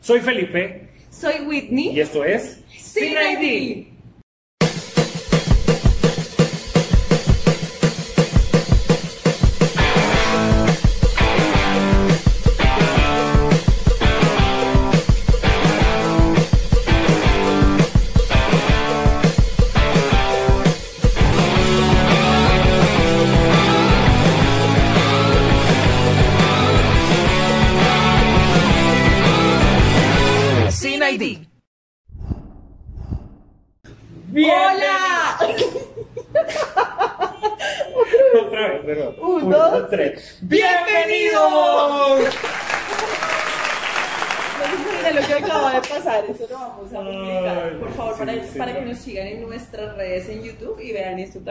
Soy Felipe Soy Whitney. y esto es Sin ID.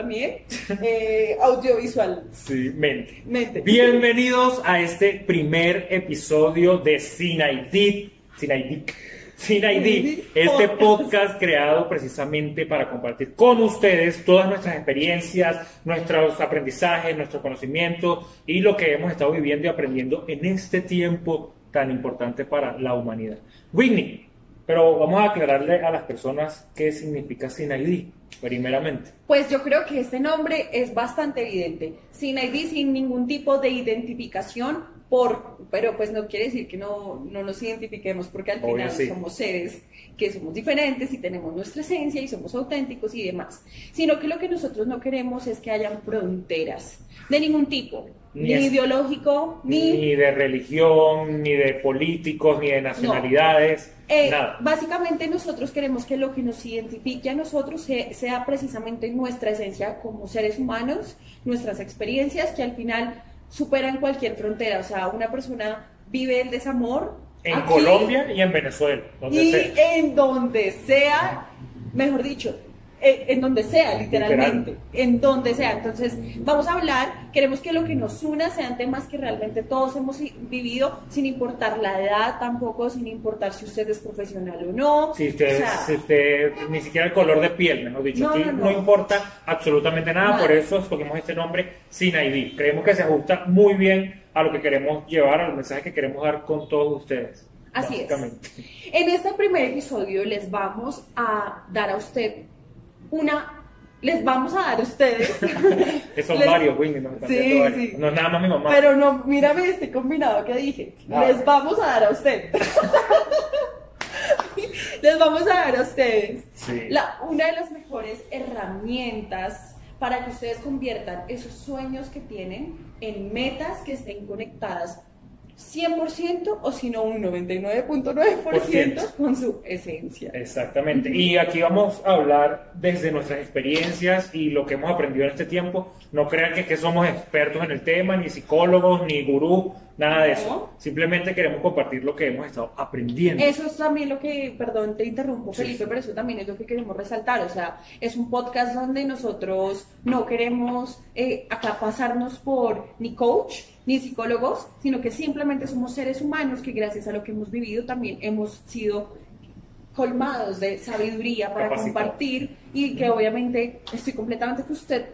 También. Eh, audiovisual. Sí, mente. Mente. Bienvenidos a este primer episodio de Sin ID. Sin ID. Sin ID, este podcast creado precisamente para compartir con ustedes todas nuestras experiencias, nuestros aprendizajes, nuestro conocimiento y lo que hemos estado viviendo y aprendiendo en este tiempo tan importante para la humanidad. Whitney, pero vamos a aclararle a las personas qué significa Sin ID, primeramente. Pues yo creo que este nombre es bastante evidente. Sin ID, sin ningún tipo de identificación, por, pero pues no quiere decir que no, no nos identifiquemos, porque al Obvio, final sí. somos seres que somos diferentes y tenemos nuestra esencia y somos auténticos y demás. Sino que lo que nosotros no queremos es que hayan fronteras de ningún tipo, Ni ideológico, ni... Ni de religión, ni de políticos, ni de nacionalidades, Eh, nada. básicamente nosotros queremos que lo que nos identifique a nosotros se- sea precisamente nuestra esencia como seres humanos, nuestras experiencias que al final superan cualquier frontera. O sea, una persona vive el desamor En aquí Colombia y en Venezuela, donde y sea. en donde sea, mejor dicho, en donde sea, literalmente, en donde sea. Entonces, vamos a hablar, queremos que lo que nos una sean temas que realmente todos hemos vivido, sin importar la edad tampoco, sin importar si usted es profesional o no. Si usted, O sea, si usted, ni siquiera el color de piel, mejor dicho, No, aquí no, no, no. importa absolutamente nada, por eso escogimos este nombre Sin ID. Creemos que se ajusta muy bien a lo que queremos llevar, al mensaje que queremos dar con todos ustedes. Así es. En este primer episodio les vamos a dar a usted una... Les vamos a dar a ustedes... Que son Les- varios, Winnie, están Sí, sí. No es nada más mi mamá. Pero no, mírame este combinado que dije. Ah. Les vamos a dar a usted. Les vamos a dar a ustedes Sí. la- una de las mejores herramientas para que ustedes conviertan esos sueños que tienen en metas que estén conectadas 100% o si no un 99.9% con su esencia. Exactamente. Y aquí vamos a hablar desde nuestras experiencias y lo que hemos aprendido en este tiempo. No crean que, que somos expertos en el tema, ni psicólogos, ni gurú, nada de No. eso. Simplemente queremos compartir lo que hemos estado aprendiendo. Eso es también lo que, perdón, te interrumpo, Sí, Felipe, pero eso también es lo que queremos resaltar. O sea, es un podcast donde nosotros no queremos eh, acá pasarnos por ni coach ni psicólogos, sino que simplemente somos seres humanos que gracias a lo que hemos vivido también hemos sido colmados de sabiduría para compartir y que obviamente estoy completamente que usted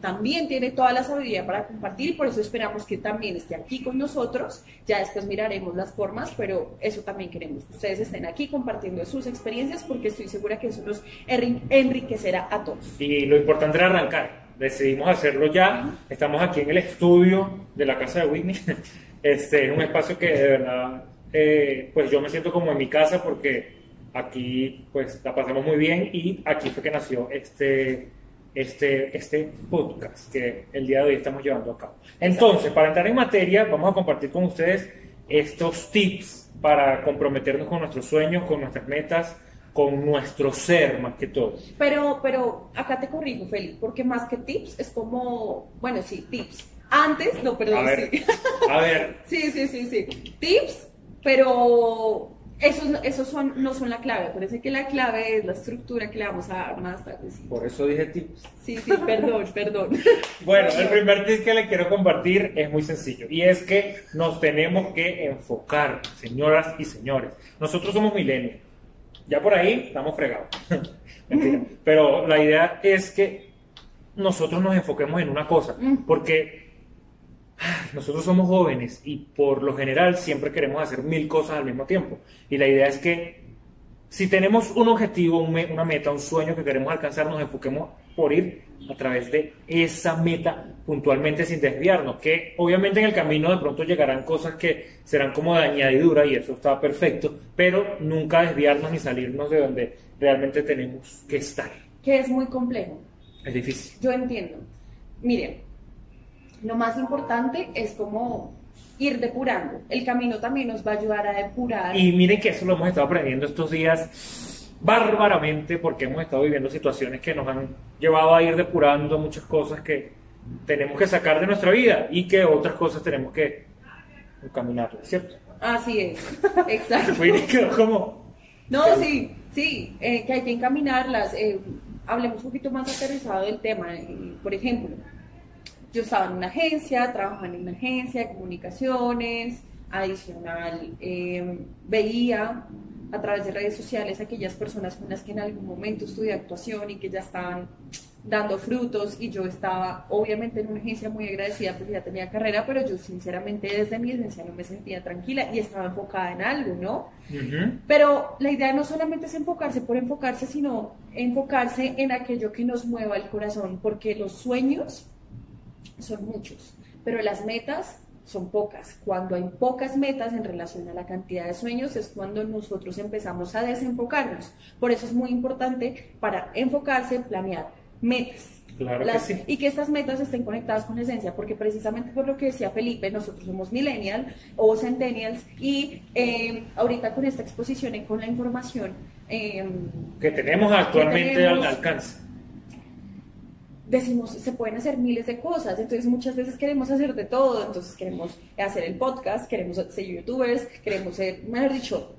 también tiene toda la sabiduría para compartir y por eso esperamos que también esté aquí con nosotros. Ya después miraremos las formas, pero eso también queremos, que ustedes estén aquí compartiendo sus experiencias porque estoy segura que eso nos enri- enriquecerá a todos. Y lo importante era arrancar. Decidimos hacerlo ya. Estamos aquí en el estudio de la casa de Whitney. Este es un espacio que de verdad, eh, pues yo me siento como en mi casa porque aquí pues la pasamos muy bien y aquí fue que nació este, este, este podcast que el día de hoy estamos llevando a cabo. Entonces, para entrar en materia, vamos a compartir con ustedes estos tips para comprometernos con nuestros sueños, con nuestras metas, con nuestro ser más que todo. Pero, pero acá te corrijo, Feli, porque más que tips es como, bueno, sí, tips. Antes, no, perdón, A ver, sí. a ver, Sí, sí, sí, sí. Tips, pero esos, no- esos son, no son la clave. Parece que la clave es la estructura que le vamos a dar más tarde. Sí, por eso dije tips. sí, sí, perdón, perdón. Bueno, el primer tip que le quiero compartir es muy sencillo y es que nos tenemos que enfocar, señoras y señores. Nosotros somos milenios. Ya por ahí estamos fregados. Mentira. Pero la idea es que nosotros nos enfoquemos en una cosa, Mm. porque ah, nosotros somos jóvenes y por lo general siempre queremos hacer mil cosas al mismo tiempo. Y la idea es que si tenemos un objetivo, una meta, un sueño que queremos alcanzar, nos enfoquemos por ir a través de esa meta puntualmente sin desviarnos, que obviamente en el camino de pronto llegarán cosas que serán como de añadidura y eso está perfecto, pero nunca desviarnos ni salirnos de donde realmente tenemos que estar. Que es muy complejo. Es difícil. Yo entiendo. Miren, lo más importante es como ir depurando. El camino también nos va a ayudar a depurar. Y miren que eso lo hemos estado aprendiendo estos días bárbaramente porque hemos estado viviendo situaciones que nos han llevado a ir depurando muchas cosas que tenemos que sacar de nuestra vida y que otras cosas tenemos que caminar, ¿cierto? Así es, exacto. como... No, sí, sí, eh, que hay que encaminarlas. Eh, hablemos un poquito más aterrizado del tema. Eh, por ejemplo, yo estaba en una agencia, trabajaba en una agencia de comunicaciones, adicional, veía a través de redes sociales aquellas personas con las que en algún momento estudié actuación y que ya estaban dando frutos y yo estaba obviamente en una agencia muy agradecida porque ya tenía carrera, pero yo sinceramente desde mi esencia no me sentía tranquila y estaba enfocada en algo, ¿no? Pero la idea no solamente es enfocarse por enfocarse, sino enfocarse en aquello que nos mueva el corazón, porque los sueños son muchos, pero las metas son pocas. Cuando hay pocas metas en relación a la cantidad de sueños es cuando nosotros empezamos a desenfocarnos. Por eso es muy importante para enfocarse, planear metas. Claro Y que estas metas estén conectadas con esencia, porque precisamente por lo que decía Felipe, nosotros somos millennials o centennials y eh, ahorita con esta exposición y con la información eh, que tenemos actualmente al alcance decimos, se pueden hacer miles de cosas, entonces muchas veces queremos hacer de todo, entonces queremos hacer el podcast, queremos ser youtubers, queremos ser, mejor dicho,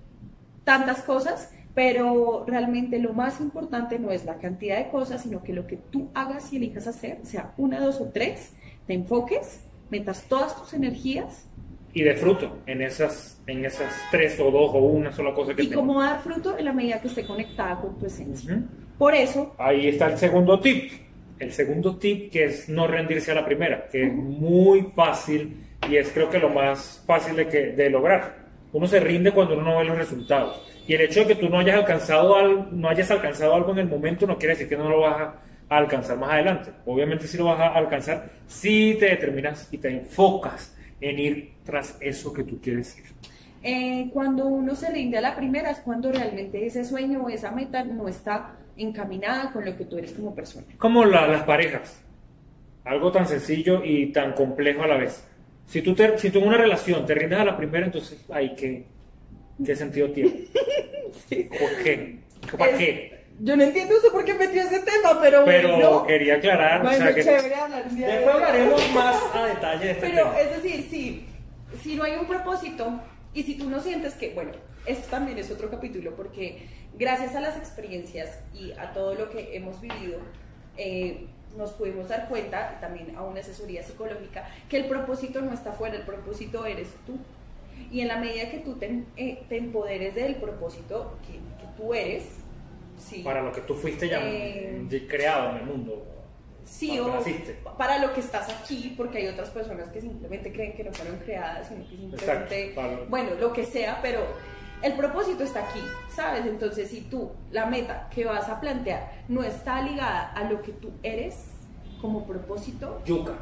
tantas cosas, pero realmente lo más importante no es la cantidad de cosas, sino que lo que tú hagas y elijas hacer, sea una, dos o tres, te enfoques, metas todas tus energías. Y de fruto en esas, en esas tres o dos o una sola cosa que Y como dar fruto en la medida que esté conectada con tu esencia. Por eso... Ahí está el segundo tip el segundo tip que es no rendirse a la primera, que es muy fácil y es creo que lo más fácil de, que, de lograr. Uno se rinde cuando uno no ve los resultados. Y el hecho de que tú no hayas alcanzado algo, no hayas alcanzado algo en el momento no quiere decir que no lo vas a, alcanzar más adelante. Obviamente sí lo vas a alcanzar si te determinas y te enfocas en ir tras eso que tú quieres ir. Eh, cuando uno se rinde a la primera es cuando realmente ese sueño o esa meta no está encaminada con lo que tú eres como persona. Como las parejas, algo tan sencillo y tan complejo a la vez. Si tú, te, si tú en una relación te rindes a la primera, entonces, ay, ¿qué, qué sentido tiene? ¿Por qué? ¿Para qué? Yo no entiendo eso por qué metió ese tema, pero, pero quería aclarar. o sea, que después hablaremos más a detalle de este pero, es decir, si, si no hay un propósito y si tú no sientes que, bueno, esto también es otro capítulo porque gracias a las experiencias y a todo lo que hemos vivido, eh, nos pudimos dar cuenta, también a una asesoría psicológica, que el propósito no está fuera, el propósito eres tú. Y en la medida que tú te, eh, empoderes del propósito que, tú eres, sí, para lo que tú fuiste ya eh, creado en el mundo. Sí, o para lo que estás aquí, porque hay otras personas que simplemente creen que no fueron creadas, sino que simplemente, bueno, lo que sea, pero el propósito está aquí, ¿sabes? Entonces, si tú, la meta que vas a plantear no está ligada a lo que tú eres como propósito, yuca.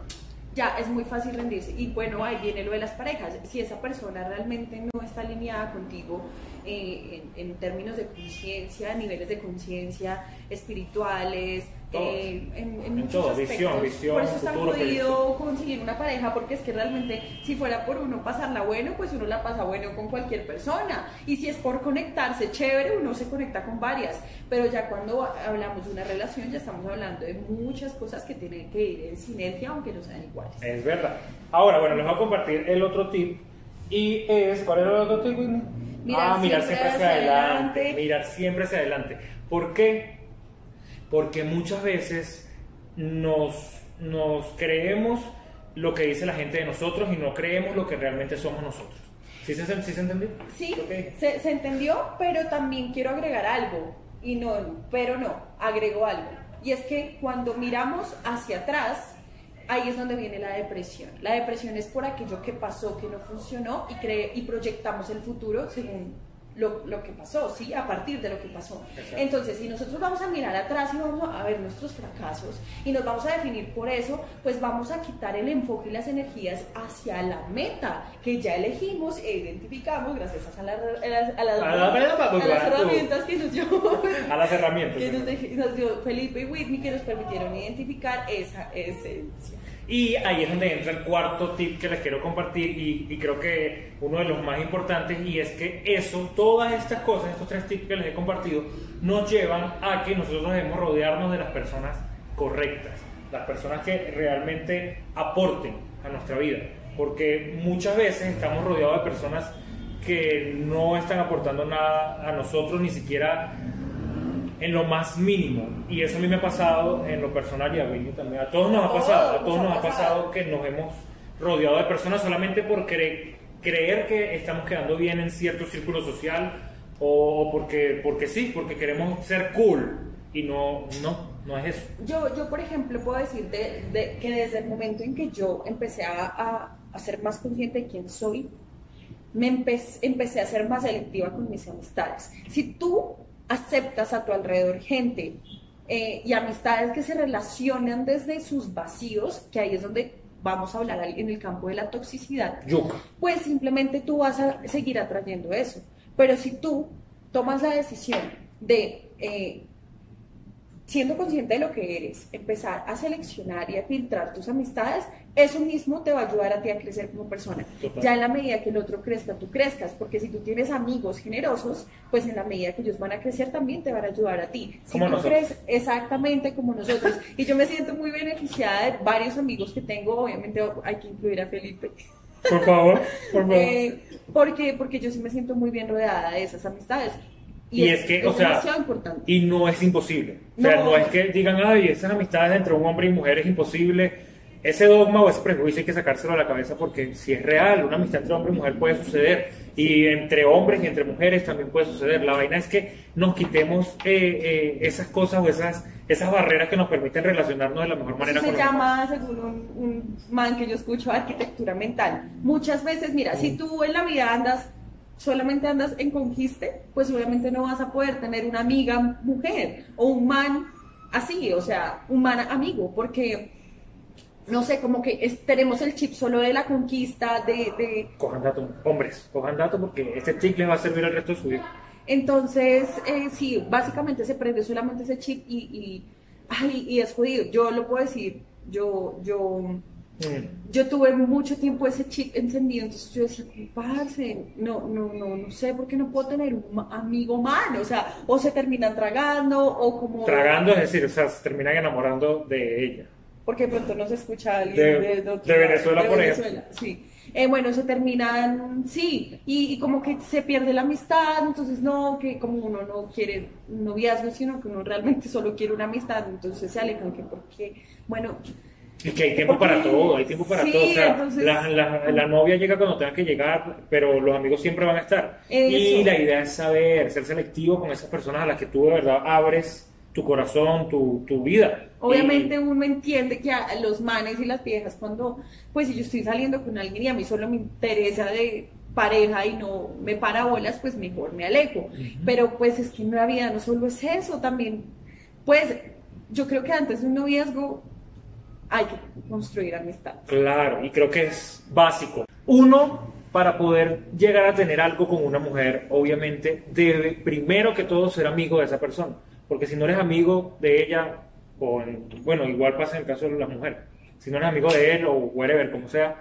Ya es muy fácil rendirse. Y bueno, ahí viene lo de las parejas. Si esa persona realmente no está alineada contigo eh, en, términos de conciencia, niveles de conciencia espirituales, eh, en, en, muchos aspectos. Visión, visión, por eso está jodido conseguir una pareja, porque es que realmente si fuera por uno pasarla bueno, pues uno la pasa bueno con cualquier persona. Y si es por conectarse chévere, uno se conecta con varias. Pero ya cuando hablamos de una relación, ya estamos hablando de muchas cosas que tienen que ir en sinergia, aunque no sean iguales. Es verdad. Ahora, bueno, les voy a compartir el otro tip. Y es, ¿cuál era el otro tip? Mirar ah, mirar siempre, hacia, adelante. Mirar siempre hacia adelante. ¿Por qué? Porque muchas veces nos, nos creemos lo que dice la gente de nosotros y no creemos lo que realmente somos nosotros. ¿Sí se, sí se entendió? Sí, se, se, entendió, pero también quiero agregar algo. Y no, pero no, agrego algo. Y es que cuando miramos hacia atrás, ahí es donde viene la depresión. La depresión es por aquello que pasó, que no funcionó y, y proyectamos el futuro según lo, lo, que pasó, ¿sí? A partir de lo que pasó. Exacto. Entonces, si nosotros vamos a mirar atrás y vamos a ver nuestros fracasos y nos vamos a definir por eso, pues vamos a quitar el enfoque y las energías hacia la meta que ya elegimos e identificamos gracias a, la, a, las, a, las, a, la, a las herramientas que nos dio, a las herramientas que nos dio Felipe y Whitney que nos permitieron identificar esa esencia. Y ahí es donde entra el cuarto tip que les quiero compartir y, creo que uno de los más importantes y es que eso, todas estas cosas, estos tres tips que les he compartido, nos llevan a que nosotros debemos rodearnos de las personas correctas, las personas que realmente aporten a nuestra vida, porque muchas veces estamos rodeados de personas que no están aportando nada a nosotros, ni siquiera en lo más mínimo. Y eso a mí me ha pasado en lo personal y a Winnie también. A todos nos ha pasado, a todos nos ha pasado que nos hemos rodeado de personas solamente por creer, creer que estamos quedando bien en cierto círculo social o porque, porque sí, porque queremos ser cool. Y no, no, no es eso. Yo, yo por ejemplo, puedo decir de, de, que desde el momento en que yo empecé a, a, a ser más consciente de quién soy, me empecé, empecé a ser más selectiva con mis amistades. Si tú aceptas a tu alrededor gente eh, y amistades que se relacionan desde sus vacíos, que ahí es donde vamos a hablar en el campo de la toxicidad, Yuca. pues simplemente tú vas a seguir atrayendo eso. Pero si tú tomas la decisión de, eh, siendo consciente de lo que eres, empezar a seleccionar y a filtrar tus amistades, eso mismo te va a ayudar a ti a crecer como persona. Total. Ya en la medida que el otro crezca, tú crezcas, porque si tú tienes amigos generosos, pues en la medida que ellos van a crecer también te van a ayudar a ti. Si como tú nosotros. crees exactamente como nosotros, y yo me siento muy beneficiada de varios amigos que tengo, obviamente hay que incluir a Felipe. Por favor, por favor. Eh, porque, porque yo sí me siento muy bien rodeada de esas amistades. Y, es, es, que, o sea, importante. y no es imposible. O sea, no. no es que digan, ay, esas amistades entre un hombre y mujer es imposible ese dogma o ese prejuicio hay que sacárselo a la cabeza porque si es real, una amistad entre hombre y mujer puede suceder y entre hombres y entre mujeres también puede suceder. La vaina es que nos quitemos eh, eh, esas cosas o esas, esas barreras que nos permiten relacionarnos de la mejor manera. Eso se con llama, según un, un, man que yo escucho, arquitectura mental. Muchas veces, mira, mm. si tú en la vida andas solamente andas en conquiste, pues obviamente no vas a poder tener una amiga mujer o un man así, o sea, un man amigo, porque no sé, como que es, tenemos el chip solo de la conquista, de... de... Cojan datos, hombres, cojan datos porque este chip les va a servir al resto de su vida. Entonces, eh, sí, básicamente se prende solamente ese chip y, y, ay, y es jodido. Yo lo puedo decir, yo, yo, mm. yo tuve mucho tiempo ese chip encendido, entonces yo decía, parce, no, no, no, no sé por qué no puedo tener un amigo humano, o sea, o se terminan tragando, o como... Tragando, es decir, o sea, se terminan enamorando de ella porque de pronto no se escucha alguien de, de, de, de Venezuela, por Venezuela, ejemplo. Sí. Eh, bueno, se terminan, sí, y, y, como que se pierde la amistad, entonces no, que como uno no quiere un noviazgo, sino que uno realmente solo quiere una amistad, entonces se alejan, que porque, bueno... Y que hay tiempo porque, para todo, hay tiempo para sí, todo. O sea, entonces, la, la, la, novia llega cuando tenga que llegar, pero los amigos siempre van a estar. Eso. Y la idea es saber, ser selectivo con esas personas a las que tú de verdad abres tu corazón, tu, tu vida. Obviamente y... uno entiende que a los manes y las viejas cuando, pues si yo estoy saliendo con alguien y a mí solo me interesa de pareja y no me para bolas, pues mejor me alejo. Uh -huh. Pero pues es que en la vida no solo es eso, también, pues yo creo que antes de un noviazgo hay que construir amistad. Claro, y creo que es básico. Uno, para poder llegar a tener algo con una mujer, obviamente debe primero que todo ser amigo de esa persona porque si no eres amigo de ella, o en, bueno, igual pasa en el caso de las mujeres, si no eres amigo de él o whatever, como sea,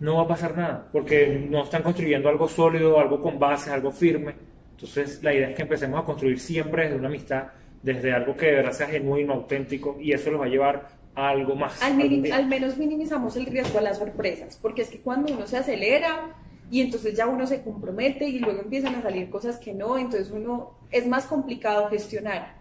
no va a pasar nada, porque no están construyendo algo sólido, algo con bases, algo firme. Entonces, la idea es que empecemos a construir siempre desde una amistad, desde algo que de verdad sea genuino, auténtico, y eso los va a llevar a algo más. Al, minim, al menos minimizamos el riesgo a las sorpresas, porque es que cuando uno se acelera, y entonces ya uno se compromete y luego empiezan a salir cosas que no, entonces uno es más complicado gestionar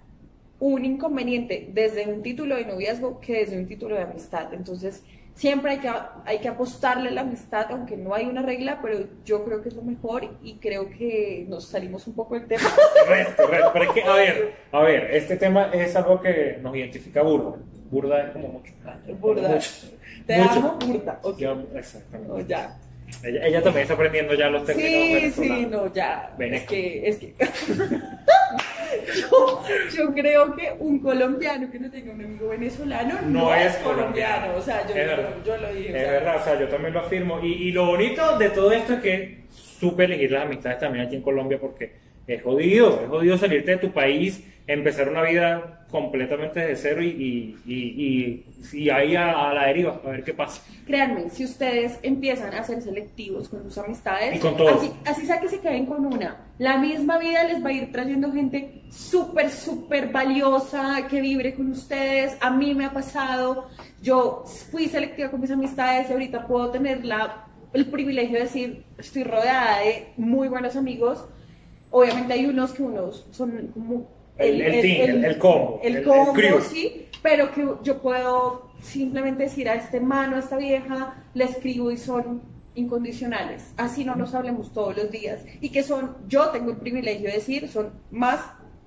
un inconveniente desde un título de noviazgo que desde un título de amistad. Entonces siempre hay que, hay que apostarle a la amistad, aunque no hay una regla, pero yo creo que es lo mejor y creo que nos salimos un poco del tema. Resto, resto. Pero es que, a ver, a ver, este tema es algo que nos identifica burro. Burda es como mucho. Burda. Mucho. Te Mucho. amo, burda. Ok. Yo- exactamente. No, ya. Ella, ella también está aprendiendo ya los términos Sí, sí, venezolanos. no, ya. Es que, es que. yo, yo creo que un colombiano que no tenga un amigo venezolano no, No es colombiano. colombiano. O sea, yo, Es yo, verdad. yo lo dije. o Es sea, verdad, o sea, yo también lo afirmo. Y, y lo bonito de todo esto es que supe elegir las amistades también aquí en Colombia porque es jodido, es jodido salirte de tu país, empezar una vida completamente desde cero y, y, y, y- ahí a, a la deriva, a ver qué pasa. Créanme, si ustedes empiezan a ser selectivos con sus amistades, Y con así, así sea que se queden con una, la misma vida les va a ir trayendo gente súper, súper valiosa que vibre con ustedes. A mí me ha pasado, yo fui selectiva con mis amistades y ahorita puedo tener la, el privilegio de decir, estoy rodeada de muy buenos amigos. Obviamente hay unos que unos son como El- el team, el- el combo, el el- el combo, crew. sí, pero que yo puedo simplemente decir a este mano, a esta vieja, le escribo y son incondicionales. Así no nos hablemos todos los días. Y que son, yo tengo el privilegio de decir, son más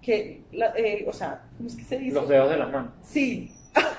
que, la- eh, o sea, ¿cómo es que se dice? Los dedos de las manos. Sí.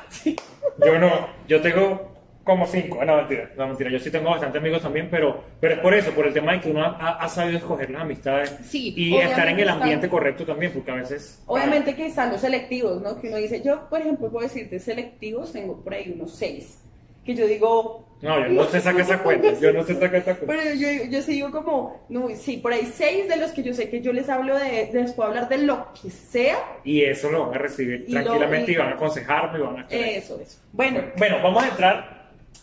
sí. Yo no, yo tengo como cinco, no mentira, no mentira, yo sí tengo bastante amigos también, pero, pero es por eso, por el tema de que uno ha, ha sabido escoger las amistades Sí, y estar en el están- ambiente correcto también, porque a veces... Obviamente que están los selectivos, ¿no? Que uno dice, yo, por ejemplo, puedo decirte selectivos, tengo por ahí unos seis. Que yo digo, No, yo no sé sacar esa cuenta, yo no sé sacar esa cuenta. Pero yo, yo sí digo como, no, sí, por ahí seis de los que yo sé que yo les hablo de, les puedo hablar de lo que sea. Y eso lo van a recibir Y lo- tranquilamente y, y- van a aconsejarme y van a... Eso, eso. Bueno, Bueno, vamos a entrar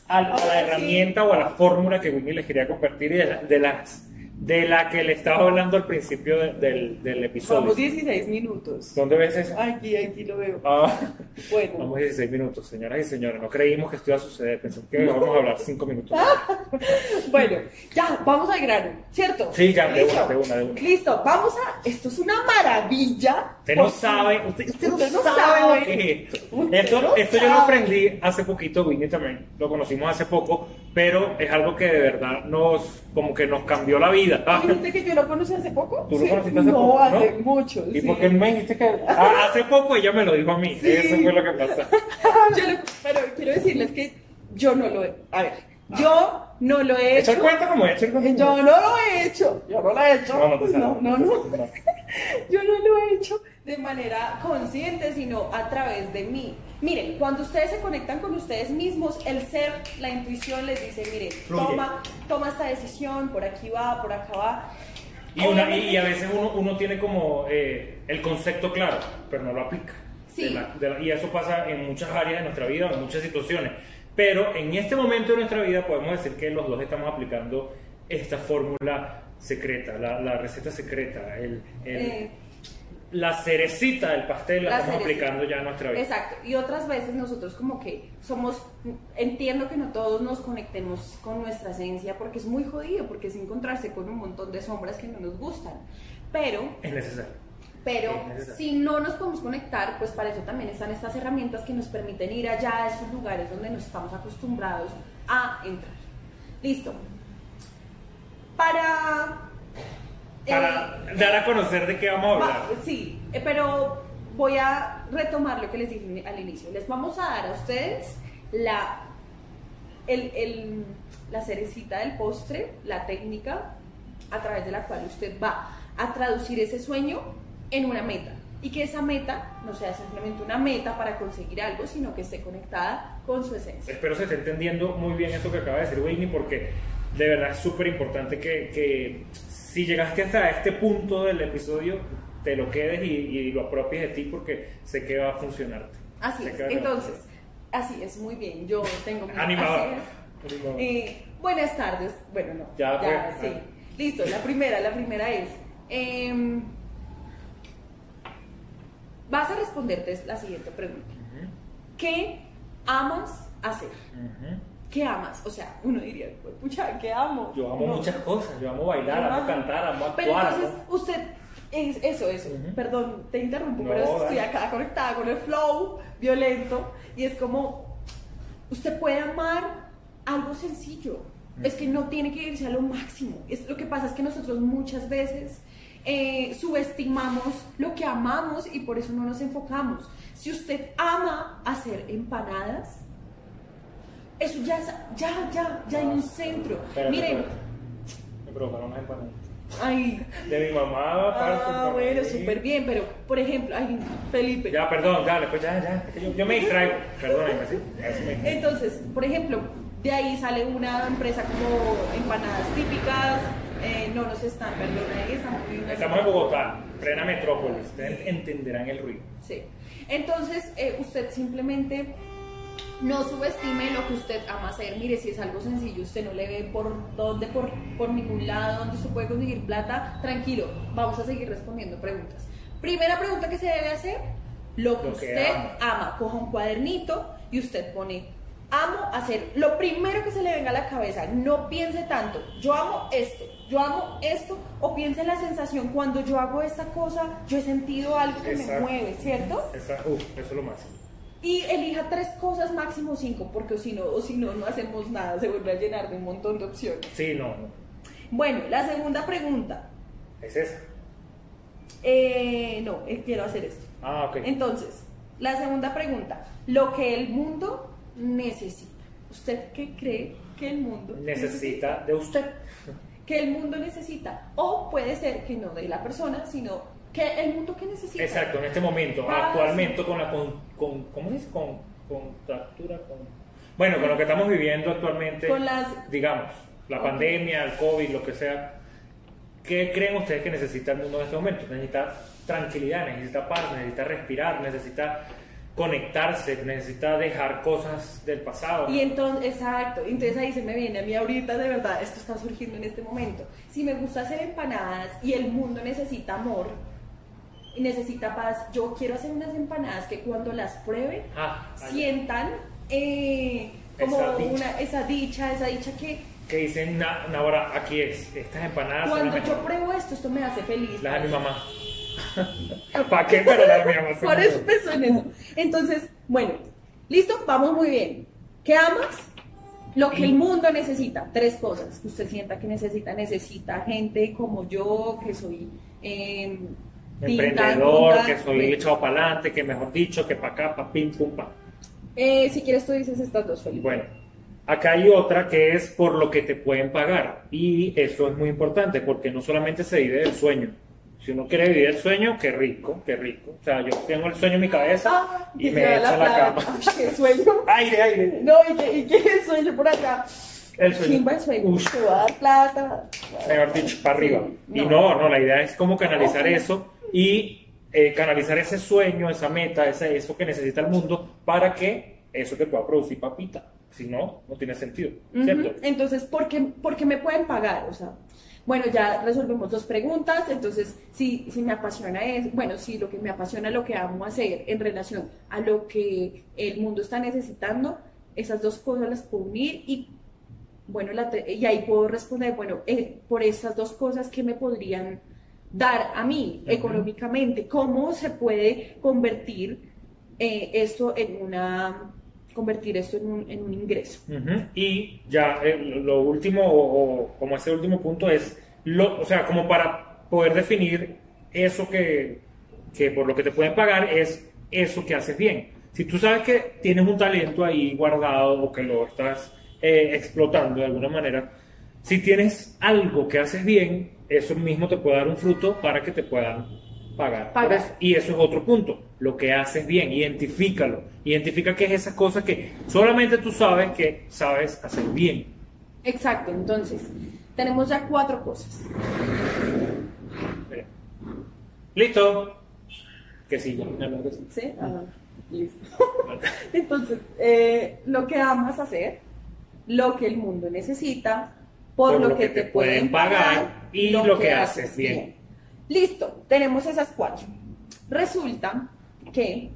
a, a la herramienta o a la fórmula que Winnie les quería compartir y de, la- de las de la que le estaba hablando al principio de- del, del episodio. vamos 16 minutos. ¿Dónde ves eso? Aquí, aquí lo veo. Ah, Bueno, vamos 16 minutos, señoras y señores. No creímos que esto iba a suceder. Pensamos que íbamos a hablar 5 minutos. bueno, ya, vamos al grano, ¿cierto? Sí, ya, de ¿Listo? una, de una, de una. Listo, vamos a. Esto es una maravilla. Usted no sabe, usted, usted no Usted no sabe sabe. que es esto. Usted Esto, no esto yo lo aprendí hace poquito, Winnie también, lo conocimos hace poco, pero es algo que de verdad nos, como que nos cambió la vida. Ah, ¿Dijiste que yo lo conocí hace poco? ¿Tú lo Sí. conociste hace no, poco, hace no? mucho. ¿Y sí. por qué me dijiste que Ah, hace poco ella me lo dijo a mí? Sí. Eso fue lo que pasó. Yo lo- pero quiero decirles que yo no lo he. A ver, yo no lo he Echa hecho. el cuento como echa el cuento. Yo no lo he hecho. Yo no lo he hecho. No, no te sabes. no, no, no. Yo no lo he hecho de manera consciente, sino a través de mí. Miren, cuando ustedes se conectan con ustedes mismos, el ser, la intuición les dice, miren, Fluye. toma, toma esta decisión, por aquí va, por acá va. Y, una, y, y a veces uno, uno tiene como eh, el concepto claro, pero no lo aplica. Sí. De la- de la- y eso pasa en muchas áreas de nuestra vida, en muchas situaciones. Pero en este momento de nuestra vida podemos decir que los dos estamos aplicando esta fórmula secreta, la, la receta secreta, el, el- Eh, la cerecita del pastel la, La estamos cerecita. aplicando ya en nuestra vida. Exacto, y otras veces nosotros como que somos, entiendo que no todos nos conectemos con nuestra esencia porque es muy jodido, porque es encontrarse con un montón de sombras que no nos gustan, pero, Es necesario. pero si no nos podemos conectar, pues para eso también están estas herramientas que nos permiten ir allá a esos lugares donde nos estamos acostumbrados a entrar. Listo. Para... Para eh, dar a conocer de qué vamos a hablar. Va- sí, eh, pero voy a retomar lo que les dije al inicio. Les vamos a dar a ustedes la, el, el- la cerecita del postre, la técnica a través de la cual usted va a traducir ese sueño en una meta. Y que esa meta no sea simplemente una meta para conseguir algo, sino que esté conectada con su esencia. Espero se esté entendiendo muy bien esto que acaba de decir Whitney, porque de verdad es súper importante que, que si llegaste hasta este punto del episodio, te lo quedes y, y lo apropies de ti, porque sé que va a funcionarte. Así es. Entonces, así es, muy bien. Yo tengo. Animador. Eh, buenas tardes. Bueno, no. Ya, pues, sí. ah. Listo, la primera, la primera es. em, vas a responderte la siguiente pregunta. ¿Qué amas hacer? ujú. ¿Qué amas? O sea, uno diría, "Pues, pucha, ¿qué amo? Yo amo No. muchas cosas, yo amo bailar, amo cantar, amo Pero actuar. entonces, amo- usted, es, eso, eso, Ujú. perdón, te interrumpo, No, pero estoy acá conectada con el flow violento y es como, usted puede amar algo sencillo, es que no tiene que irse a lo máximo. Es, lo que pasa es que nosotros muchas veces eh, subestimamos lo que amamos y por eso no nos enfocamos. Si usted ama hacer empanadas, eso ya, ya, ya, ya hay un centro. Espérate, Miren, espérate. Me provocaron unas empanadas. ay, De mi mamá, aparte, ah, bueno, súper bien, pero por ejemplo, ay, Felipe. Ya, perdón, dale, pues ya, ya. Yo, yo me distraigo. Perdóname, ¿sí? Así me- Entonces, por ejemplo, de ahí sale una empresa como empanadas típicas, eh, no nos están, perdón, ahí estamos Estamos en Bogotá, plena metrópolis. Ustedes entenderán el ruido. Sí. Entonces, eh, usted simplemente no subestime lo que usted ama hacer. Mire, si es algo sencillo, usted no le ve por dónde, por, por ningún lado, donde usted puede conseguir plata, tranquilo, vamos a seguir respondiendo preguntas. Primera pregunta que se debe hacer, lo que Lo que usted ama. ama. Coja un cuadernito y usted pone, amo hacer lo primero que se le venga a la cabeza. No piense tanto, yo amo esto, yo amo esto, o piense en la sensación cuando yo hago esta cosa, yo he sentido algo que Exacto. me mueve, ¿cierto? Uf, eso es lo máximo. Y elija tres cosas, máximo cinco, porque si no, o si no, no hacemos nada, se vuelve a llenar de un montón de opciones. Sí, no, no. Bueno, la segunda pregunta. Es esa. Eh, no, eh, quiero hacer esto. Ah, ok. Entonces, la segunda pregunta. Lo que el mundo necesita. ¿Usted qué cree que el mundo Necesita de usted. Que el mundo necesita. O puede ser que no de la persona, sino que el mundo que necesita. Exacto, en este momento, actualmente con la con, con ¿cómo se dice? Con contractura, con bueno, con lo que estamos viviendo actualmente, Con las- digamos, la pandemia, el COVID, lo que sea, ¿qué creen ustedes que necesita el mundo en este momento? Necesita tranquilidad, necesita paz, necesita respirar, necesita conectarse, necesita dejar cosas del pasado. Y entonces, exacto, entonces ahí se me viene a mí ahorita, de verdad, esto está surgiendo en este momento. Si me gusta hacer empanadas y el mundo necesita amor y necesita paz, yo quiero hacer unas empanadas que cuando las prueben Ah, sientan eh, como Esa dicha. una, esa dicha, esa dicha que que dicen, "Na- na, ahora aquí es, estas empanadas cuando yo mejores". pruebo esto, esto me hace feliz. Las de mi mamá. ¿Para qué? Pero las de mi mamá Por eso empezó en eso. Entonces, bueno, listo, vamos muy bien. ¿Qué amas? Lo que el mundo necesita, tres cosas que usted sienta que necesita. Necesita gente como yo, que soy eh, emprendedor, que soy echado para adelante, que mejor dicho, que para acá, para pim, pum, pa. Eh, si quieres tú dices estas dos, Felipe. Bueno, acá hay otra que es por lo que te pueden pagar. Y eso es muy importante porque no solamente se vive del sueño. Si uno quiere vivir el sueño, qué rico, qué rico. O sea, yo tengo el sueño en mi cabeza Ah, y me echo a la cama. Ay, qué sueño. Aire, aire. No, y que, y que sueño por acá. El sueño. Chimba el sueño. Ush. Te va a dar plata. mejor dicho, para arriba. Sí, Y no, no, la idea es como canalizar eso y eh, canalizar ese sueño, esa meta, ese, eso que necesita el mundo para que eso te pueda producir papita. Si no, no tiene sentido, ¿cierto? Ujú, Entonces, ¿por qué, por qué me pueden pagar? O sea, bueno, ya resolvemos dos preguntas. Entonces, si, si me apasiona es, bueno, si lo que me apasiona lo que amo hacer en relación a lo que el mundo está necesitando, esas dos cosas las puedo unir y, bueno, la y ahí puedo responder, bueno, eh, por esas dos cosas que me podrían dar a mí económicamente, ¿cómo se puede convertir eh, esto en una convertir esto en un, en un ingreso? Y ya eh, lo lo último, o, o como ese último punto es, lo, o sea, como para poder definir eso que, que por lo que te pueden pagar es eso que haces bien. Si tú sabes que tienes un talento ahí guardado o que lo estás eh, explotando de alguna manera, si tienes algo que haces bien, eso mismo te puede dar un fruto para que te puedan pagar. por Pagar. eso. Y eso es otro punto, lo que haces bien, identifícalo. Identifica qué es esa cosa que solamente tú sabes que sabes hacer bien. Exacto, entonces tenemos ya cuatro cosas. Mira. ¿Listo? Que sí, que sí. ¿Sí? Ah, listo. Entonces, eh, lo que amas hacer, lo que el mundo necesita, por, lo, que, te pueden pagar y lo que haces bien. Listo, tenemos esas cuatro. Resulta que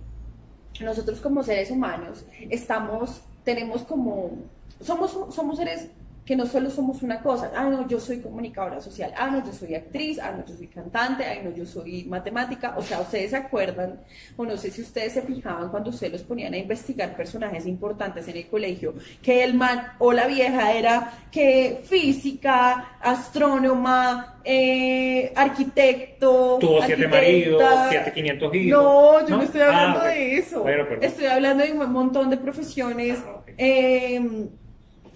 nosotros como seres humanos estamos, tenemos como, somos, somos seres que no solo somos una cosa, ah, no, yo soy comunicadora social, ah, no, yo soy actriz, ah, no, yo soy cantante, ah, no, yo soy matemática, o sea, ustedes se acuerdan, o no sé si ustedes se fijaban cuando ustedes los ponían a investigar personajes importantes en el colegio, que el man o la vieja era que física, astrónoma, eh, arquitecto, Tuvo siete maridos, siete quinientos hijos. No, yo no, ¿No? estoy hablando Ah, de eso. Bueno, estoy hablando de un montón de profesiones Ah, eh,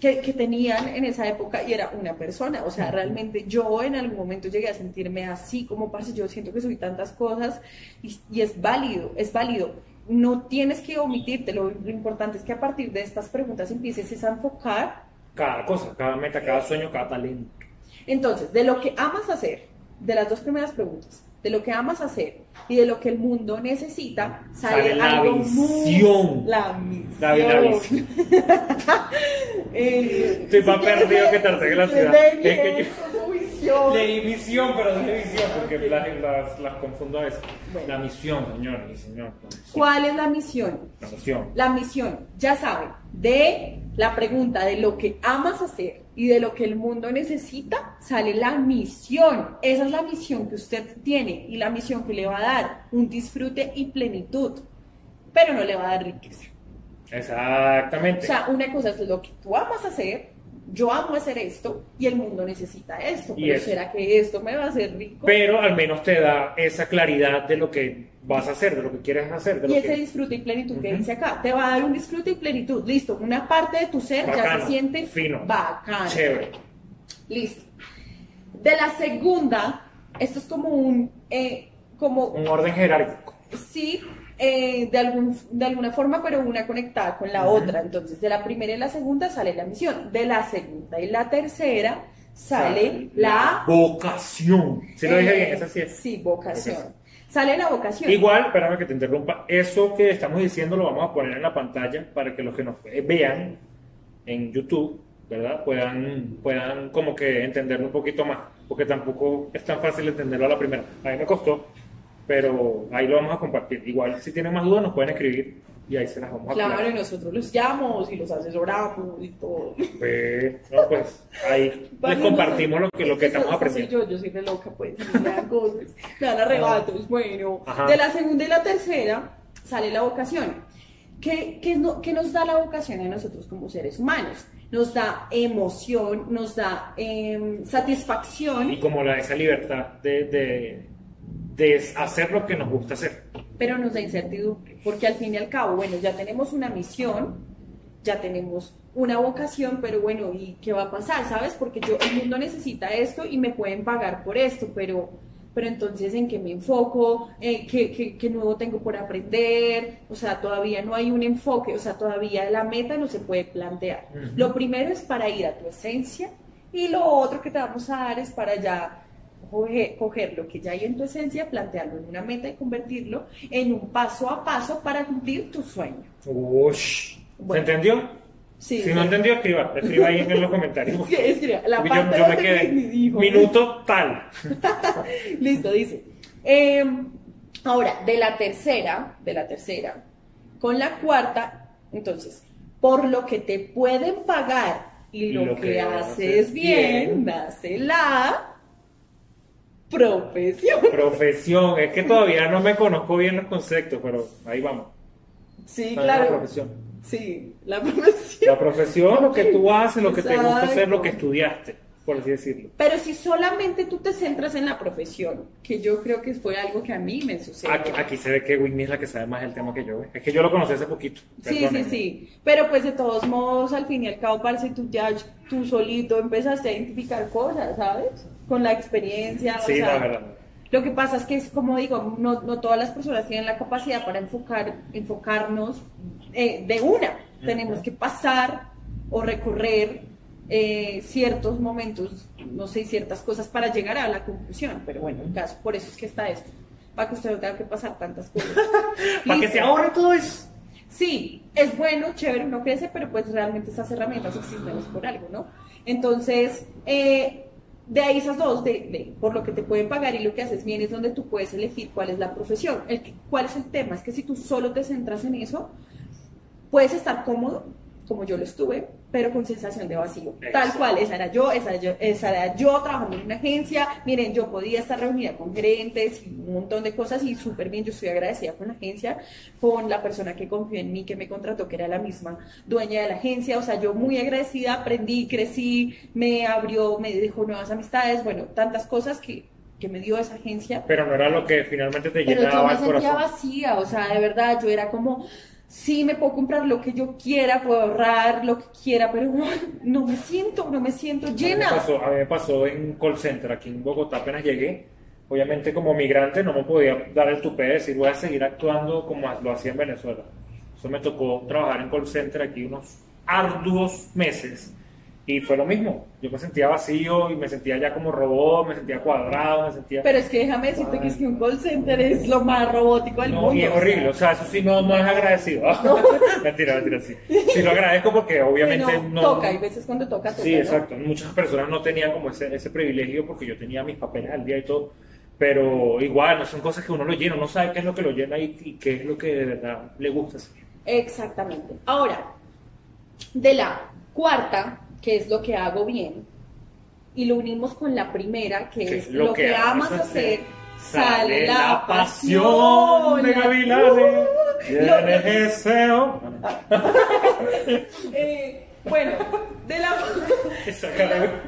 que, que tenían en esa época y era una persona. O sea, realmente yo en algún momento llegué a sentirme así como, parce, yo siento que soy tantas cosas y, y es válido, es válido. No tienes que omitirte, lo, lo importante es que a partir de estas preguntas empieces es a enfocar Cada cosa, cada meta, cada sueño, cada talento. entonces, de lo que amas hacer, de las dos primeras preguntas, de lo que amas hacer y de lo que el mundo necesita, sale, Sale la algo visión. muy... La misión. La, la visión. Eh, Estoy más si perdido que Tartaga en la si ciudad. Es que yo- visión. Leí misión, pero dije visión, porque las, las, las confundo a veces. Bueno. La misión, señor. la misión. ¿Cuál es la misión? La misión. La misión, ya saben, de la pregunta de lo que amas hacer y de lo que el mundo necesita, sale la misión. Esa es la misión que usted tiene y la misión que le va a dar un disfrute y plenitud, pero no le va a dar riqueza. Exactamente. O sea, una cosa es lo que tú amas hacer, yo amo hacer esto y el mundo necesita esto, pero eso. ¿será que esto me va a hacer rico? pero al menos te da esa claridad de lo que vas a hacer, de lo que quieres hacer. De Y lo ese que... disfrute y plenitud que dice acá, te va a dar un disfrute y plenitud. Listo, una parte de tu ser ya se siente fino, bacano. Chévere. Listo. De la segunda, esto es como un, eh, como, Un orden jerárquico. sí, eh, de, algún, de alguna forma, pero una conectada con la otra. Entonces, de la primera y la segunda sale la misión. De la segunda y la tercera sale la... vocación. Si lo dije eh, bien, esa sí es. Sí, vocación. Vocación. Sale la vocación. Igual, espérame que te interrumpa, eso que estamos diciendo lo vamos a poner en la pantalla para que los que nos vean en YouTube, ¿verdad? Puedan, puedan como que entenderlo un poquito más, porque tampoco es tan fácil entenderlo a la primera. A mí me costó, pero ahí lo vamos a compartir. Igual, si tienen más dudas, nos pueden escribir y ahí se las vamos a Claro, y nosotros los llamamos y los asesoramos y todo. Pues, no, pues ahí les compartimos lo que, lo que Eso- estamos soy aprendiendo. Yo, yo soy re loca, pues, y me dan cosas, me dan arrebatos, bueno. Ajá. De la segunda y la tercera sale la vocación. ¿Qué, qué, no- qué nos da la vocación a nosotros como seres humanos? Nos da emoción, nos da em, satisfacción, Y como la, esa libertad de, de, de hacer lo que nos gusta hacer. pero nos da incertidumbre, porque al fin y al cabo, bueno, ya tenemos una misión, ya tenemos una vocación, pero bueno, ¿y qué va a pasar? ¿Sabes? Porque yo, el mundo necesita esto y me pueden pagar por esto, pero, pero entonces, ¿en qué me enfoco? Eh, ¿qué, qué, qué nuevo tengo por aprender? O sea, todavía no hay un enfoque, o sea, todavía la meta no se puede plantear. Lo primero es para ir a tu esencia y lo otro que te vamos a dar es para ya coger, coger lo que ya hay en tu esencia, plantearlo en una meta y convertirlo en un paso a paso para cumplir tu sueño. Ush. Bueno. ¿Se entendió? Sí, si sí. no entendió, escriba. Escriba ahí en los comentarios. Sí, escriba, la Yo- parte yo, me quedé. dijo. Minuto tal. Listo, dice. Eh, ahora, de la tercera, de la tercera, con la cuarta, entonces, por lo que te pueden pagar y lo, que, haces bien, nace la profesión. Profesión. Es que todavía no me conozco bien los conceptos, pero ahí vamos. Sí, va La claro. profesión. Sí, la profesión. La profesión, lo que tú haces, lo que te gusta hacer, lo que estudiaste, por así decirlo. Pero si solamente tú te centras en la profesión, que yo creo que fue algo que a mí me sucedió. Aquí, aquí se ve que Whitney es la que sabe más del tema que yo. ¿eh? Es que yo lo conocí hace poquito. Sí, sí, sí. Pero pues de todos modos, al fin y al cabo, parece tú ya tú solito empezaste a identificar cosas, ¿sabes? Con la experiencia. o Sí, sea, la verdad. Lo que pasa es que es como digo, no, no todas las personas tienen la capacidad para enfocar, enfocarnos eh, de una. Tenemos que pasar o recorrer eh, ciertos momentos, no sé, ciertas cosas para llegar a la conclusión. Pero bueno, en caso, por eso es que está esto. Para que usted no tenga que pasar tantas cosas. Para que se ahorre todo eso. Sí, es bueno, chévere, uno crece, pero pues realmente estas herramientas existen por algo, ¿no? Entonces, eh, de ahí esas dos, de, de por lo que te pueden pagar y lo que haces bien, es donde tú puedes elegir cuál es la profesión. El ¿Cuál es el tema? Es que si tú solo te centras en eso, puedes estar cómodo, como yo lo estuve, pero con sensación de vacío. Exacto. Tal cual, esa era yo, esa era yo, esa era yo trabajando en una agencia. Miren, yo podía estar reunida con gerentes y un montón de cosas y súper bien, yo estoy agradecida con la agencia, con la persona que confió en mí, que me contrató, que era la misma dueña de la agencia. O sea, yo muy agradecida, aprendí, crecí, me abrió, me dejó nuevas amistades, bueno, tantas cosas que, que me dio esa agencia. Pero no era lo que finalmente te Pero yo llenaba me el sentía corazón. vacía, o sea, de verdad, yo era como, sí, me puedo comprar lo que yo quiera, puedo ahorrar lo que quiera, pero ay, no me siento, no me siento A mí me llena. pasó, a mí me pasó en call center aquí en Bogotá apenas llegué. Obviamente como migrante no me podía dar el tupé de decir voy a seguir actuando como lo hacía en Venezuela. Eso me tocó trabajar en call center aquí unos arduos meses y fue lo mismo. Yo me sentía vacío y me sentía ya como robot, me sentía cuadrado, me sentía... Pero es que déjame decirte que es que un call center es lo más robótico del No, mundo. y es horrible, o sea, eso sí no, no es agradecido. mentira, mentira, sí. Sí lo agradezco porque obviamente no... toca, hay veces cuando toca, toca, Sí, ¿no? exacto. Muchas personas no tenían como ese, ese privilegio porque yo tenía mis papeles al día y todo. Pero igual, no son cosas que uno lo llena, uno sabe qué es lo que lo llena y, y qué es lo que de verdad le gusta hacer. Exactamente. Ahora, de la cuarta, que es lo que hago bien, y lo unimos con la primera, que es lo, que, amas hacer, Sale la pasión de Gavilanes. Ese hombre. Eh, bueno, de la.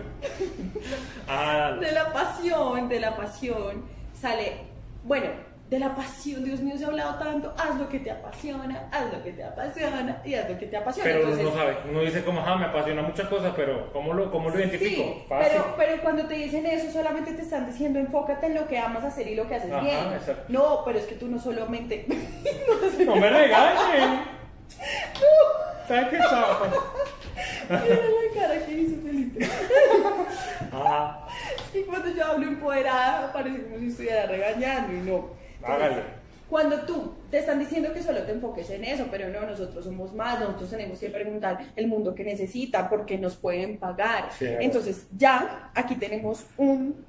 Ah, de la pasión, de la pasión, sale, bueno, de la pasión, Dios mío, se ha hablado tanto, haz lo que te apasiona, haz lo que te apasiona y haz lo que te apasiona. pero uno no sabe. Uno dice como, ah, me apasiona muchas cosas, pero ¿cómo lo, cómo lo identifico? Sí, Fácil. pero, pero cuando te dicen eso, solamente te están diciendo enfócate en lo que amas hacer y lo que haces Ajá, bien. exacto. No, pero es que tú no solamente. No me regañen. ¿Sabes qué chapa? Mira la cara que hizo Felipe. Ajá. Es que cuando yo hablo empoderada, parece como si estuviera regañando y no. Hágale. Cuando tú te están diciendo que solo te enfoques en eso, pero no, nosotros somos más, nosotros tenemos que preguntar el mundo que necesita, porque nos pueden pagar. Sí. Entonces, ya aquí tenemos un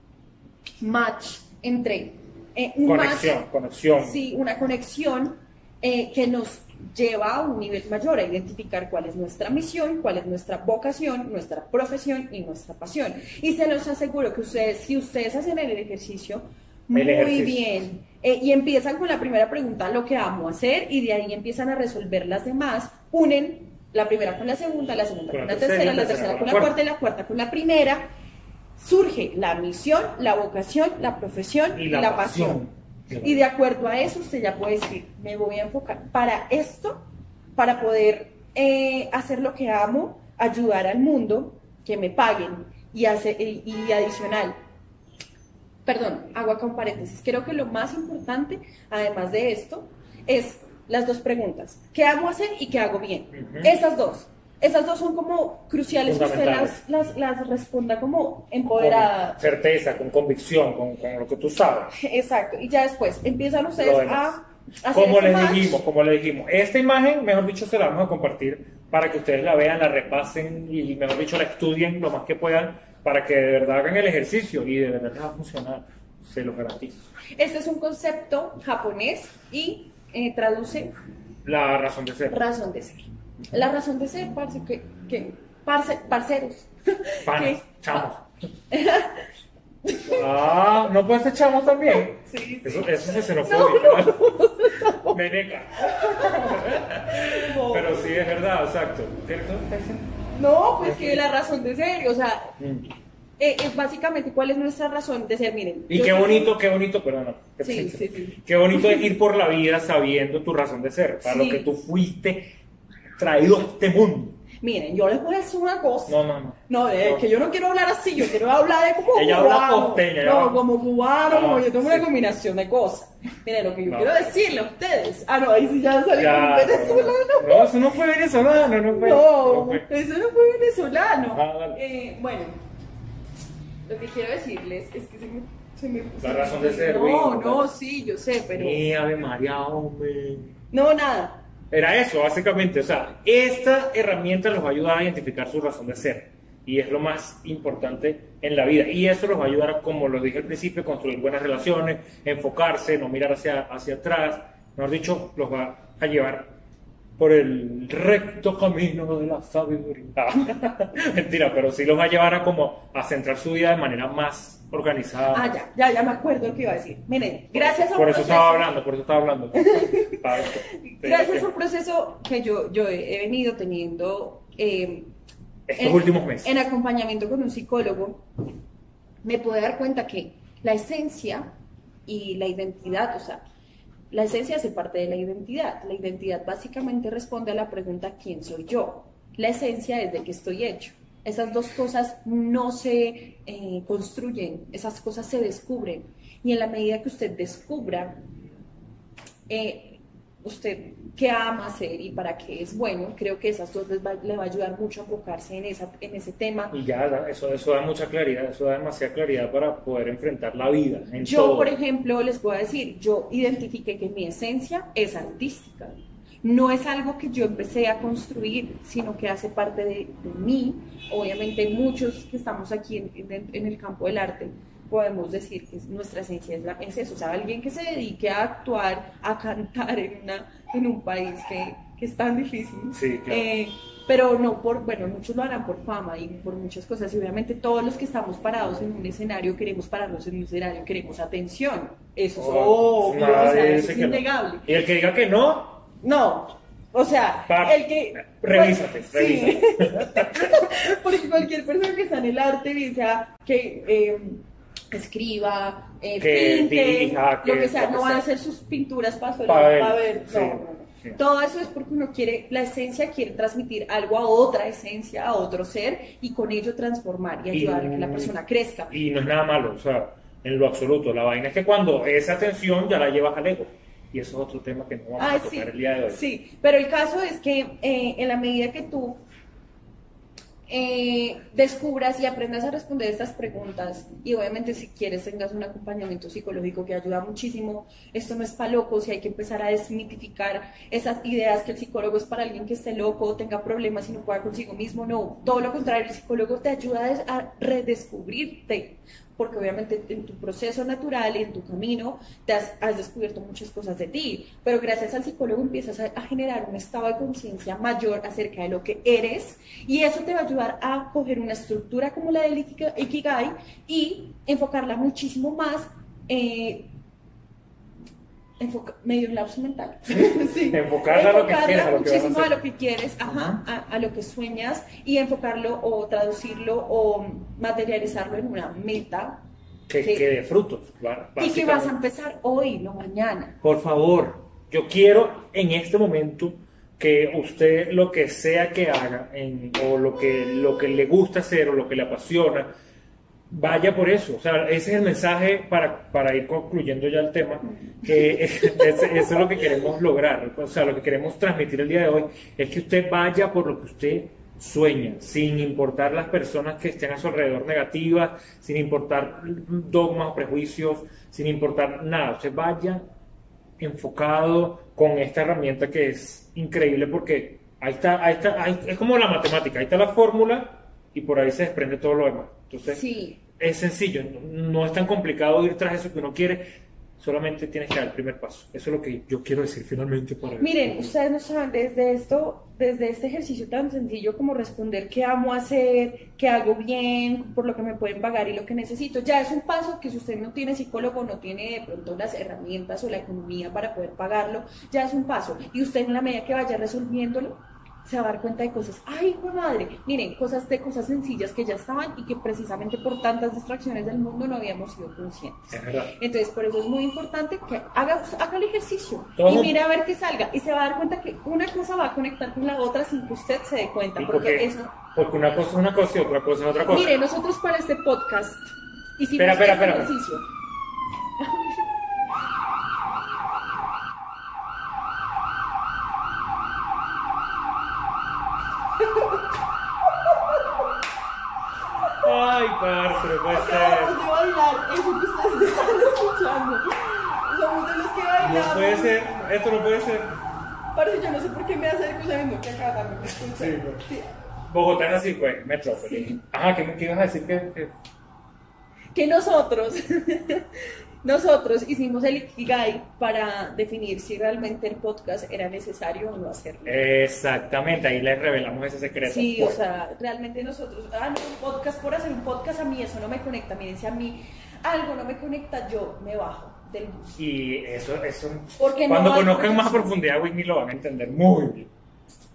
match entre eh, un match Conexión, conexión. Sí, una conexión eh, que nos lleva a un nivel mayor, a identificar cuál es nuestra misión, cuál es nuestra vocación, nuestra profesión y nuestra pasión. Y se los aseguro que ustedes, si ustedes hacen el ejercicio muy ejercicio. bien eh, y empiezan con la primera pregunta, lo que amo hacer, y de ahí empiezan a resolver las demás, unen la primera con la segunda, la segunda con, la tercera, la tercera con la cuarta y la cuarta con la primera, surge la misión, la vocación, la profesión Y la pasión. y de acuerdo a eso, usted ya puede decir, me voy a enfocar para esto, para poder eh, hacer lo que amo, ayudar al mundo, que me paguen y, hace, y, y adicional. Perdón, hago acá un paréntesis. Creo que lo más importante, además de esto, es las dos preguntas. ¿Qué amo hacer y qué hago bien? Esas dos. Esas dos son como cruciales que usted las, las, las responda como empoderada. Con certeza, con convicción, con, con lo que tú sabes. Exacto. Y ya después empiezan ustedes a hacer Como les match. dijimos, como les dijimos, esta imagen, mejor dicho, se la vamos a compartir para que ustedes la vean, la repasen y, mejor dicho, la estudien lo más que puedan para que de verdad hagan el ejercicio y de verdad les va a funcionar. Se los garantizo. Este es un concepto japonés y eh, traduce La razón de ser. razón de ser. La razón de ser, parce, que, que parce- parceros. Panas, chamos. Ah, ¿no puede ser chamo también? Sí, Eso, eso es xenofobia. ¿no? Meneca. No, Pero sí, es verdad, exacto. ¿Qué qué estás diciendo? No, pues que la razón de ser, o sea, Mm. eh, eh, básicamente, ¿cuál es nuestra razón de ser? Miren. Y qué soy- bonito, qué bonito, perdona. Sí, sí, sí. Qué bonito es ir por la vida sabiendo tu razón de ser, para Sí. lo que tú fuiste traído a este mundo. Miren, yo les voy a decir una cosa. No, no, no. No, es No. que yo no quiero hablar así, yo quiero hablar de como Ella habla costeña, no, habla- como cubano, No, como yo tengo sí. una combinación de cosas. Miren, lo que yo No. quiero decirle a ustedes. Ah, no, ahí sí ya salió Ya, como venezolano. No, eso no fue venezolano, no fue. No, fue. eso no fue venezolano. Ah. Eh, bueno, lo que quiero decirles es que se me... Se me La razón de ser, No, no, sí, yo sé, pero... Mi Ave María, hombre. No, nada. Era eso, básicamente. O sea, esta herramienta los va a ayudar a identificar su razón de ser. Y es lo más importante en la vida. Y eso los va a ayudar, como lo dije al principio, construir buenas relaciones, enfocarse, no mirar hacia, hacia atrás. Mejor dicho, los va a llevar por el recto camino de la sabiduría. Mentira, pero sí los va a llevar a como a centrar su vida de manera más organizada. Ah, ya, ya, ya me acuerdo lo que iba a decir. Miren, gracias a Por eso estaba hablando, por eso estaba hablando. gracias a un proceso que yo, yo he venido teniendo eh, estos últimos meses. En acompañamiento con un psicólogo, me pude dar cuenta que la esencia y la identidad, o sea, la esencia hace parte de la identidad. La identidad básicamente responde a la pregunta ¿quién soy yo? La esencia es de qué estoy hecho. Esas dos cosas no se eh, construyen, esas cosas se descubren. Y en la medida que usted descubra eh, usted qué ama hacer y para qué es bueno, creo que esas dos les va, le va a ayudar mucho a enfocarse en, esa, en ese tema. Y ya, eso, eso da mucha claridad, eso da demasiada claridad para poder enfrentar la vida. yo, por ejemplo, les puedo decir, yo identifiqué que mi esencia es artística. No es algo que yo empecé a construir, sino que hace parte de, mí. Obviamente muchos que estamos aquí en, en el campo del arte podemos decir que nuestra esencia es, la, es eso, o sea, alguien que se dedique a actuar, a cantar en, una, en un país que, que es tan difícil. Sí, claro. Eh, pero no por, bueno, muchos lo harán por fama y por muchas cosas. Y obviamente todos los que estamos parados en un escenario queremos pararnos en un escenario, queremos atención. Eso es oh, obvio, o sea, eso es innegable. Y el que diga que no. No, o sea, el que... Revísate, sí. Porque cualquier persona que está en el arte, bien sea que... Eh, escriba, eh, pinte, lo que sea, no van a hacer sus pinturas para, ver. Todo eso es porque uno quiere, la esencia quiere transmitir algo a otra esencia, a otro ser, y con ello transformar y ayudar a que la persona crezca. Y no es nada malo, o sea, en lo absoluto. La vaina es que cuando esa atención ya la llevas al ego. Y eso es otro tema que no vamos a tocar el día de hoy. Sí, pero el caso es que eh, en la medida que tú eh, descubras y aprendas a responder estas preguntas y obviamente si quieres tengas un acompañamiento psicológico que ayuda muchísimo, esto no es para locos y hay que empezar a desmitificar esas ideas que el psicólogo es para alguien que esté loco, tenga problemas y no pueda consigo mismo, no, todo lo contrario, el psicólogo te ayuda a redescubrirte, porque obviamente en tu proceso natural y en tu camino te has, descubierto muchas cosas de ti, pero gracias al psicólogo empiezas a, generar un estado de conciencia mayor acerca de lo que eres y eso te va a ayudar a coger una estructura como la del Ikigai y enfocarla muchísimo más. Eh, medio lapso mental. sí. Enfocarla, a lo que quieres, a lo que muchísimo a, lo que quieres, ajá, a, lo que sueñas y enfocarlo o traducirlo o materializarlo en una meta. Que, que, dé frutos. Y que vas a empezar hoy, no mañana. Por favor, yo quiero en este momento que usted lo que sea que haga en, o lo que, lo que le gusta hacer o lo que le apasiona, vaya por eso. O sea, ese es el mensaje para, para ir concluyendo ya el tema, que eso es lo que queremos lograr. O sea, lo que queremos transmitir el día de hoy es que usted vaya por lo que usted sueña, sin importar las personas que estén a su alrededor negativas, sin importar dogmas o prejuicios, sin importar nada. Usted vaya enfocado con esta herramienta que es increíble porque ahí está, ahí está, es como la matemática, ahí está la fórmula y por ahí se desprende todo lo demás. Entonces, sí es sencillo, no, es tan complicado ir tras eso que uno quiere, solamente tienes que dar el primer paso. Eso es lo que yo quiero decir finalmente. Para Miren, ustedes no saben, desde esto, desde este ejercicio tan sencillo como responder qué amo hacer, qué hago bien, por lo que me pueden pagar y lo que necesito, ya es un paso que si usted no tiene psicólogo, no tiene de pronto las herramientas o la economía para poder pagarlo, ya es un paso. Y usted en la medida que vaya resolviéndolo, se va a dar cuenta de cosas, ay, hijo madre, miren, cosas de cosas sencillas que ya estaban y que precisamente por tantas distracciones del mundo no habíamos sido conscientes. Entonces, por eso es muy importante que haga, haga el ejercicio y mire a ver qué salga y se va a dar cuenta que una cosa va a conectar con la otra sin que usted se dé cuenta, porque, eso... Porque una cosa es una cosa y otra cosa es otra cosa. Mire, nosotros para este podcast hicimos espera, espera, este ejercicio. Ay, parce, no puede ser. Acabamos de bailar, eso que ustedes están escuchando. Somos de los que bailamos. No puede ser, esto no puede ser. Parce, yo no sé por qué me hace sabiendo que acá también me escuchan. Sí, sí. Bogotá es así, pues, metrópoli. Sí. Ajá, ¿qué, ¿qué, ibas a decir? que que nosotros, nosotros hicimos el Ikigai para definir si realmente el podcast era necesario o no hacerlo. Exactamente, ahí les revelamos ese secreto. Sí, o sea, realmente nosotros, ah, no, un podcast por hacer un podcast a mí eso no me conecta. Miren, si a mí algo no me conecta, yo me bajo del bus. Y eso, eso no cuando conozcan más a profundidad Whitney lo van a entender muy bien.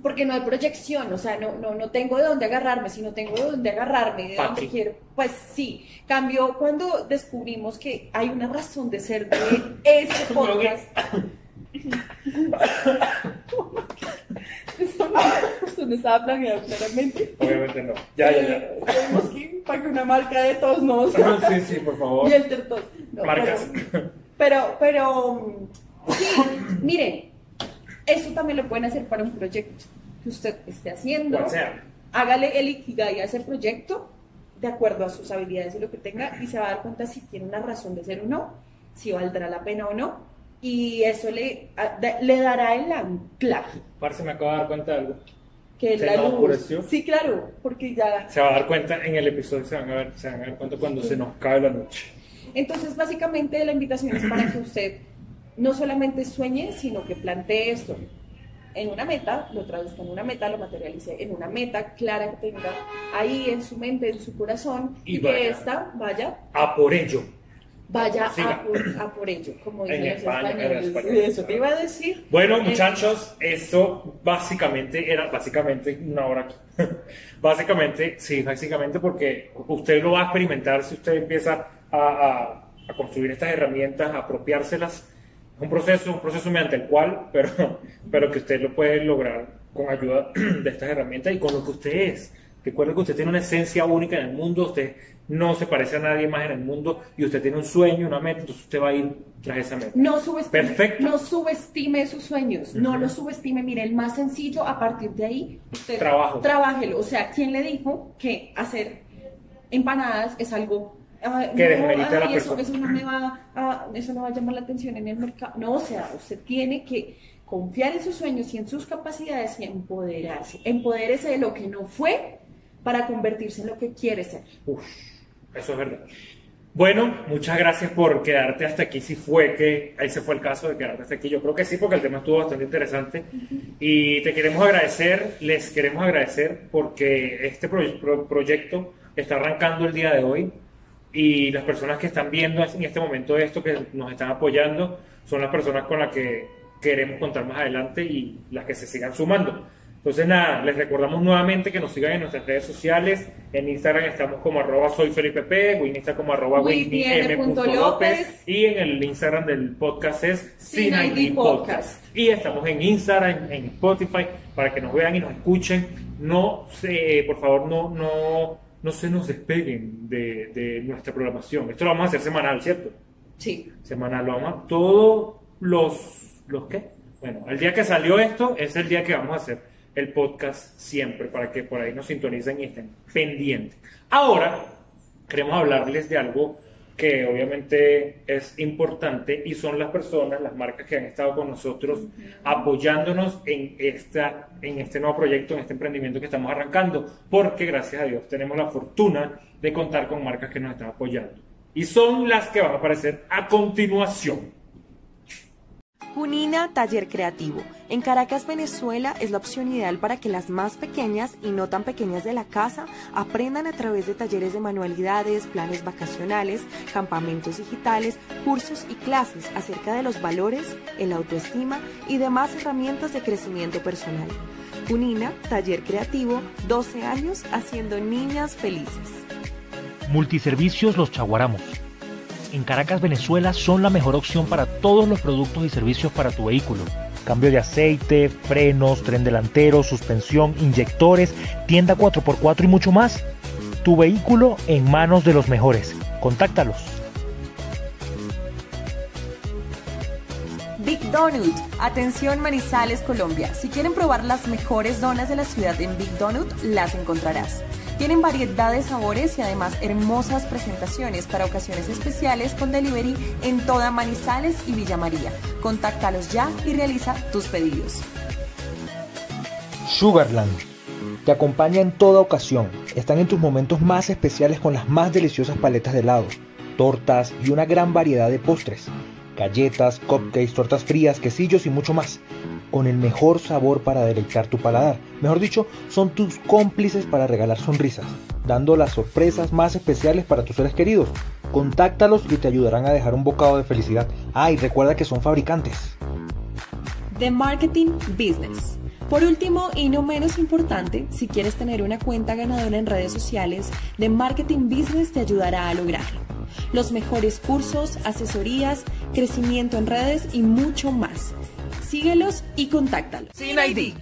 Porque no hay proyección, o sea, no, no, no tengo de dónde agarrarme, sino tengo de dónde agarrarme, de dónde quiero. Pues sí, cambió cuando descubrimos que hay una razón de ser de este podcast. Eso no, eso no estaba planeado claramente. Obviamente no. Ya, ya, ya. Eh, Tenemos que para que una marca de todos nos Sí, sí, por favor. y el tertos. No, Marcas. Pero, pero, pero, sí, miren, eso también lo pueden hacer para un proyecto que usted esté haciendo. Cual sea. Hágale el ikigai a ese proyecto de acuerdo a sus habilidades y lo que tenga y se va a dar cuenta si tiene una razón de ser o no, si valdrá la pena o no. Y eso le, le dará el anclaje, Parce, me acabo de dar cuenta de algo. que ¿Se la nos luz. oscureció? Sí, claro, porque ya Se va a dar cuenta en el episodio, se van a, ver, se van a dar cuenta cuando se nos cae la noche. Entonces, básicamente la invitación es para que usted no solamente sueñe, sino que plantee esto en una meta, lo traduzca en una meta, lo materialice en una meta clara que tenga ahí en su mente, en su corazón, Y que esta vaya, A por ello. vaya a por, a por ello, como En dicen los España, en españoles. español. Eso te iba a decir. Bueno, muchachos, esto básicamente era, básicamente, una hora aquí. básicamente, sí, básicamente porque usted lo va a experimentar si usted empieza a, a- a construir estas herramientas, a apropiárselas. Un proceso, un proceso mediante el cual, pero, pero que usted lo puede lograr con ayuda de estas herramientas y con lo que usted es. Recuerde que usted tiene una esencia única en el mundo, usted no se parece a nadie más en el mundo y usted tiene un sueño, una meta, entonces usted va a ir tras esa meta. No subestime, Perfecto. no subestime sus sueños, no los subestime. Mire, el más sencillo, a partir de ahí, usted Trabajo. trabájelo. O sea, ¿quién le dijo que hacer empanadas es algo ah, Que desmerite a la eso, persona. eso no me va a, eso no va a llamar la atención en el mercado? No, o sea, usted tiene que confiar en sus sueños y en sus capacidades y empoderarse. Empodérese de lo que no fue para convertirse en lo que quiere ser. Uf, eso es verdad. Bueno, muchas gracias por quedarte hasta aquí. Si fue que ahí se fue el caso de quedarte hasta aquí, yo creo que sí, porque el tema estuvo bastante interesante. Y te queremos agradecer, les queremos agradecer porque este pro- pro- proyecto está arrancando el día de hoy. Y las personas que están viendo en este momento esto, que nos están apoyando, son las personas con las que queremos contar más adelante y las que se sigan sumando. Entonces, nada, les recordamos nuevamente que nos sigan en nuestras redes sociales. En Instagram estamos como arroba soy Felipe P, como arroba. López. Y en el Instagram del podcast es Sin ID Podcast. Y estamos en Instagram, en, Spotify, para que nos vean y nos escuchen. No se, por favor, no, no, no se nos despeguen de, de nuestra programación. Esto lo vamos a hacer semanal, ¿cierto? Sí. semanal. Lo vamos a- todos los, los qué? Bueno, el día que salió esto es el día que vamos a hacer el podcast siempre para que por ahí nos sintonicen y estén pendientes. Ahora queremos hablarles de algo que obviamente es importante y son las personas, las marcas que han estado con nosotros apoyándonos en, esta, en este nuevo proyecto, en este emprendimiento que estamos arrancando, porque gracias a Dios tenemos la fortuna de contar con marcas que nos están apoyando. Y son las que van a aparecer a continuación. Cunina Taller Creativo. En Caracas, Venezuela, es la opción ideal para que las más pequeñas y no tan pequeñas de la casa aprendan a través de talleres de manualidades, planes vacacionales, campamentos digitales, cursos y clases acerca de los valores, el autoestima y demás herramientas de crecimiento personal. Cunina Taller Creativo, 12 años haciendo niñas felices. Multiservicios Los Chaguaramos. En Caracas, Venezuela, son la mejor opción para todos los productos y servicios para tu vehículo. Cambio de aceite, frenos, tren delantero, suspensión, inyectores, tienda 4x4 y mucho más. Tu vehículo en manos de los mejores. Contáctalos. Big Donut. Atención Manizales, Colombia. Si quieren probar las mejores donas de la ciudad en Big Donut, las encontrarás. Tienen variedad de sabores y además hermosas presentaciones para ocasiones especiales con delivery en toda Manizales y Villa María. Contáctalos ya y realiza tus pedidos. Sugarland. Te acompaña en toda ocasión. Están en tus momentos más especiales con las más deliciosas paletas de helado. tortas y una gran variedad de postres, galletas, cupcakes, tortas frías, quesillos y mucho más, con el mejor sabor para deleitar tu paladar. Mejor dicho, son tus cómplices para regalar sonrisas, dando las sorpresas más especiales para tus seres queridos. Contáctalos y te ayudarán a dejar un bocado de felicidad. Ah, recuerda que son fabricantes. The Marketing Business. Por último y no menos importante, si quieres tener una cuenta ganadora en redes sociales, The Marketing Business te ayudará a lograrlo. Los mejores cursos, asesorías, crecimiento en redes y mucho más. Síguelos y contáctalos. Sin ID